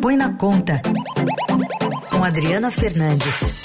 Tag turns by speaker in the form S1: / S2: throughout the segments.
S1: Põe na Conta, com Adriana Fernandes.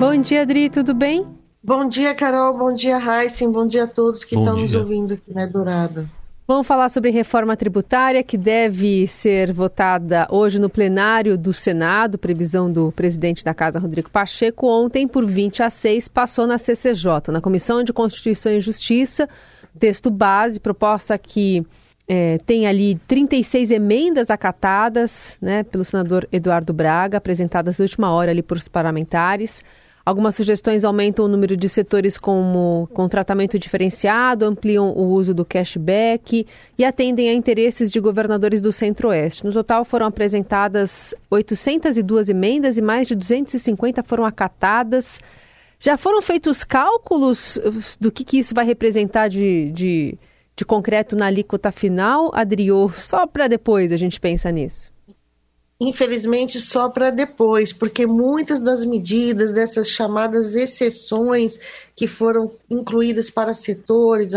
S2: Bom dia, Adri, tudo bem?
S3: Bom dia, Carol. Bom dia, Heisen. Bom dia a todos que bom estão dia. nos ouvindo aqui na Dourado.
S2: Vamos falar sobre reforma tributária que deve ser votada hoje no plenário do Senado, previsão do presidente da Casa, Rodrigo Pacheco. Ontem, por 20 a 6, passou na CCJ, na Comissão de Constituição e Justiça, texto base, proposta que é, tem ali 36 emendas acatadas né, pelo senador Eduardo Braga, apresentadas na última hora ali por os parlamentares. Algumas sugestões aumentam o número de setores como, com tratamento diferenciado, ampliam o uso do cashback e atendem a interesses de governadores do Centro-Oeste. No total foram apresentadas 802 emendas e mais de 250 foram acatadas. Já foram feitos cálculos do que, que isso vai representar de, de, de concreto na alíquota final, Adriô? Só para depois a gente pensa nisso
S3: infelizmente só para depois, porque muitas das medidas dessas chamadas exceções que foram incluídas para setores,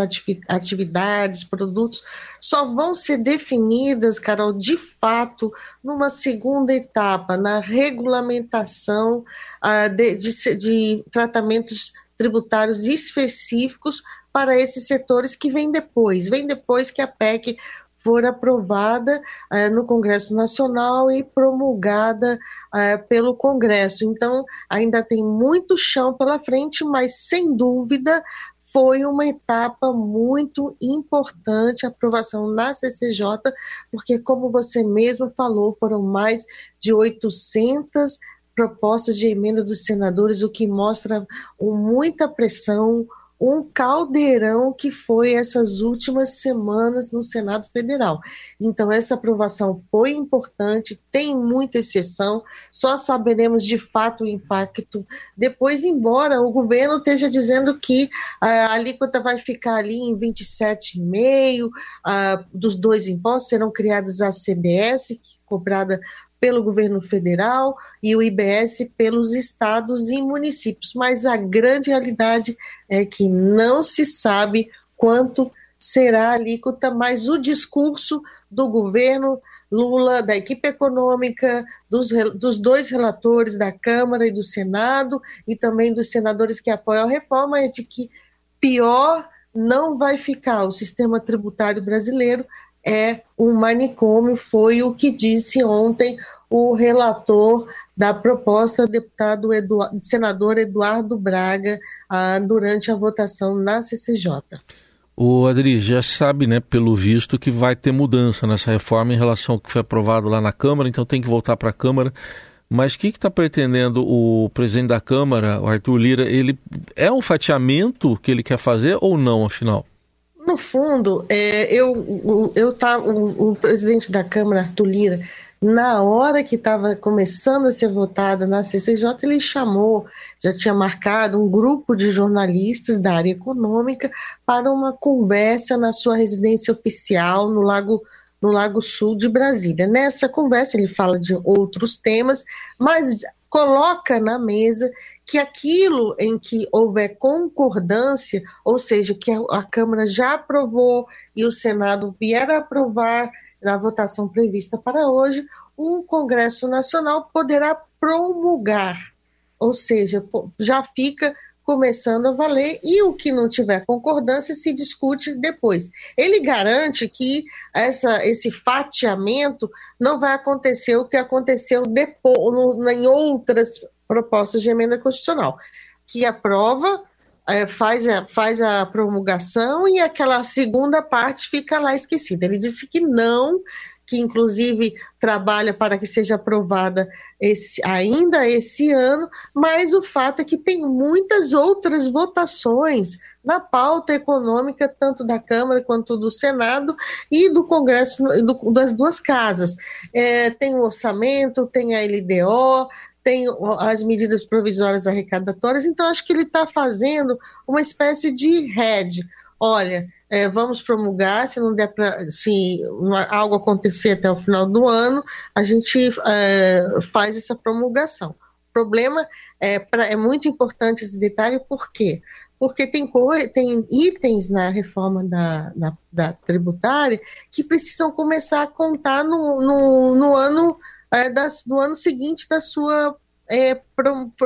S3: atividades, produtos, só vão ser definidas, Carol, de fato, numa segunda etapa, na regulamentação uh, de, de, de tratamentos tributários específicos para esses setores que vem depois, vem depois que a PEC for aprovada uh, no Congresso Nacional e promulgada uh, pelo Congresso. Então, ainda tem muito chão pela frente, mas sem dúvida foi uma etapa muito importante a aprovação na CCJ, porque, como você mesmo falou, foram mais de 800 propostas de emenda dos senadores, o que mostra muita pressão, um caldeirão que foi essas últimas semanas no Senado Federal. Então, essa aprovação foi importante, tem muita exceção, só saberemos de fato o impacto depois, embora o governo esteja dizendo que a alíquota vai ficar ali em 27,5%, dos dois impostos serão criadas a CBS, cobrada pelo governo federal e o IBS pelos estados e municípios. Mas a grande realidade é que não se sabe quanto será a alíquota, mas o discurso do governo Lula, da equipe econômica, dos, dos dois relatores da Câmara e do Senado, e também dos senadores que apoiam a reforma, é de que pior não vai ficar o sistema tributário brasileiro é um manicômio, foi o que disse ontem o relator da proposta, deputado senador Eduardo Braga, ah, durante a votação na CCJ.
S4: O Adri já sabe, né, pelo visto, que vai ter mudança nessa reforma em relação ao que foi aprovado lá na Câmara, então tem que voltar para a Câmara. Mas o que está pretendendo o presidente da Câmara, o Arthur Lira? Ele é um fatiamento que ele quer fazer ou não, afinal?
S3: No fundo, é, eu, eu tá, o, o, presidente da Câmara, Arthur Lira, na hora que estava começando a ser votada na CCJ, ele chamou, já tinha marcado um grupo de jornalistas da área econômica para uma conversa na sua residência oficial no Lago no Lago Sul de Brasília. Nessa conversa ele fala de outros temas, mas coloca na mesa que aquilo em que houver concordância, ou seja, que a, Câmara já aprovou e o Senado vier a aprovar na votação prevista para hoje, o Congresso Nacional poderá promulgar, ou seja, já fica começando a valer e o que não tiver concordância se discute depois. Ele garante que essa, esse fatiamento não vai acontecer o que aconteceu depois, no, em outras propostas de emenda constitucional, que aprova, é, faz, a, faz a promulgação e aquela segunda parte fica lá esquecida. Ele disse que não, que inclusive trabalha para que seja aprovada esse, ainda esse ano, mas o fato é que tem muitas outras votações na pauta econômica, tanto da Câmara quanto do Senado e do Congresso, do, das duas casas. É, tem o orçamento, tem a LDO, tem as medidas provisórias arrecadatórias, então acho que ele está fazendo uma espécie de rede. Olha, é, vamos promulgar, se não der para, se algo acontecer até o final do ano, a gente é, faz essa promulgação. O problema é, pra, é muito importante esse detalhe, por quê? porque tem, tem itens na reforma da, da, da, tributária que precisam começar a contar no, no, no ano, é, da, no ano seguinte da sua é,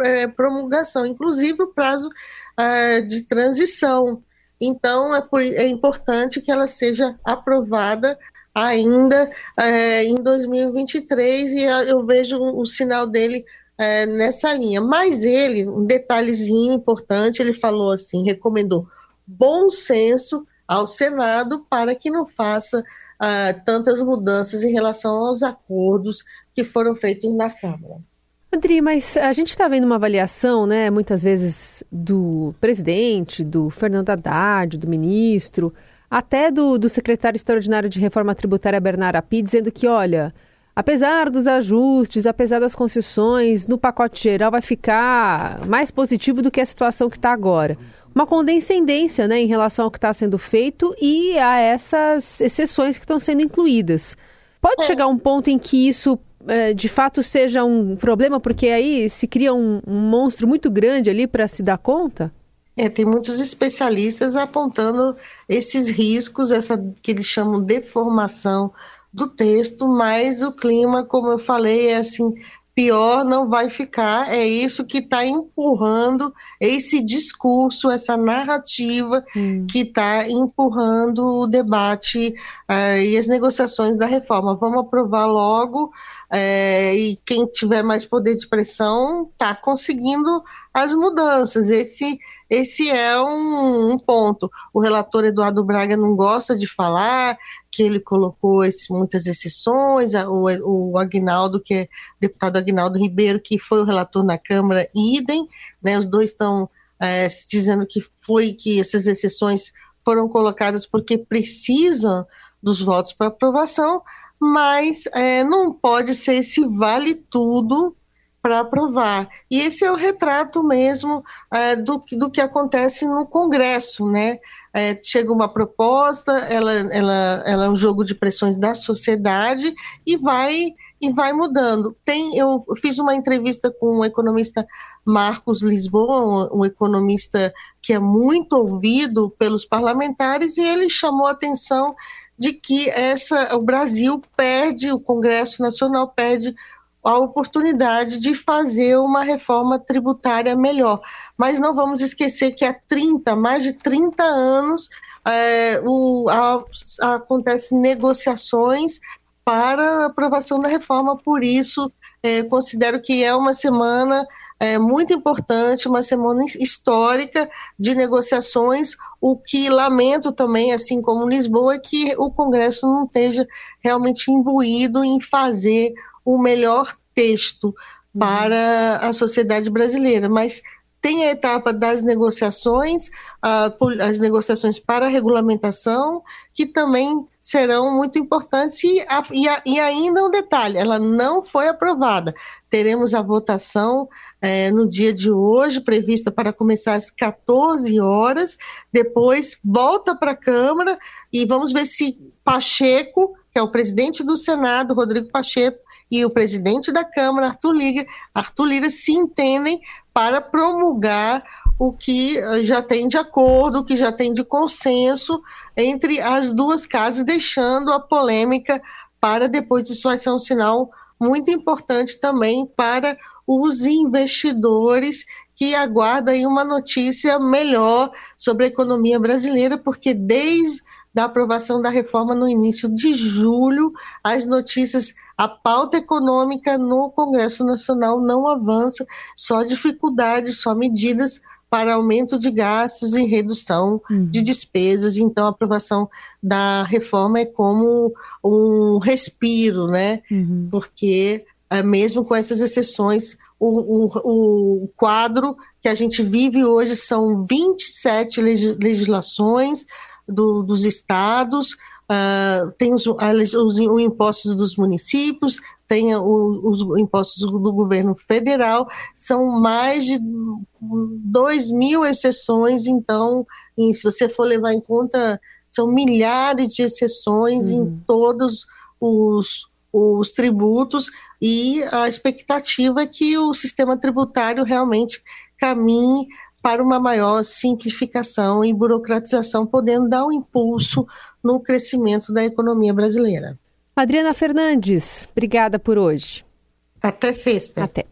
S3: é promulgação, inclusive o prazo é, de transição. Então, é, por, é importante que ela seja aprovada ainda é, em 2023 e eu vejo o sinal dele é, nessa linha. Mas ele, um detalhezinho importante, ele falou assim, recomendou bom senso ao Senado para que não faça uh, tantas mudanças em relação aos acordos que foram feitos na Câmara.
S2: Andri, mas a gente está vendo uma avaliação, né, muitas vezes do presidente, do Fernando Haddad, do ministro, até do, do secretário extraordinário de reforma tributária, Bernardo Api, dizendo que, olha, Apesar dos ajustes, apesar das concessões, no pacote geral vai ficar mais positivo do que a situação que está agora. Uma condescendência né, em relação ao que está sendo feito e a essas exceções que estão sendo incluídas. Pode é. chegar um ponto em que isso de fato seja um problema, porque aí se cria um, um monstro muito grande ali para se dar conta?
S3: É, tem muitos especialistas apontando esses riscos, essa que eles chamam de deformação do texto, mas o clima, como eu falei, é assim, pior não vai ficar. É isso que está empurrando esse discurso, essa narrativa hum. que está empurrando o debate uh, e as negociações da reforma. Vamos aprovar logo. É, e quem tiver mais poder de expressão está conseguindo as mudanças. Esse esse é um, um, ponto. O relator Eduardo Braga não gosta de falar que ele colocou esse, muitas exceções, o, o Agnaldo, que é deputado Agnaldo Ribeiro, que foi o relator na Câmara, idem, né, os dois estão é, dizendo que foi que essas exceções foram colocadas porque precisam dos votos para aprovação, mas é, não pode ser esse vale tudo para aprovar. E esse é o retrato mesmo é, do, do que acontece no Congresso, né? É, chega uma proposta, ela, ela, ela é um jogo de pressões da sociedade e vai e vai mudando. Tem, eu fiz uma entrevista com o economista Marcos Lisboa, um, economista que é muito ouvido pelos parlamentares, e ele chamou a atenção de que essa, o Brasil perde, o Congresso Nacional perde a oportunidade de fazer uma reforma tributária melhor. Mas não vamos esquecer que há 30, mais de 30 anos, é, o, a, acontecem negociações para aprovação da reforma, por isso é, considero que é uma semana é, muito importante, uma semana histórica de negociações. O que lamento também, assim como Lisboa, é que o Congresso não esteja realmente imbuído em fazer o melhor texto para a sociedade brasileira, mas tem a etapa das negociações, as negociações para a regulamentação, que também serão muito importantes, e, ainda um detalhe: ela não foi aprovada. Teremos a votação é, no dia de hoje, prevista para começar às 14 horas, depois volta para a Câmara e vamos ver se Pacheco, que é o presidente do Senado, Rodrigo Pacheco, e o presidente da Câmara, Arthur Lira, Arthur Lira se entendem para promulgar o que eh, já tem de acordo, o que já tem de consenso entre as duas casas, deixando a polêmica para depois. Isso vai ser um sinal muito importante também para os investidores que aguardam aí uma notícia melhor sobre a economia brasileira, porque desde da aprovação da reforma no início de julho, as notícias, a pauta econômica no Congresso Nacional não avança, só dificuldades, só medidas para aumento de gastos e redução uhum. de despesas. Então, a aprovação da reforma é como um respiro, né? Uhum. Porque, é, mesmo com essas exceções, o, o, o, quadro que a gente vive hoje são 27 legislações, do, dos estados, uh, tem os, os, os, impostos dos municípios, tem os, os impostos do governo federal, são mais de 2 mil exceções, então, se você for levar em conta, são milhares de exceções uhum. em todos os, os tributos e a expectativa é que o sistema tributário realmente caminhe para uma maior simplificação e burocratização, podendo dar um impulso no crescimento da economia brasileira.
S2: Adriana Fernandes, obrigada por hoje.
S3: Até sexta.
S2: Até.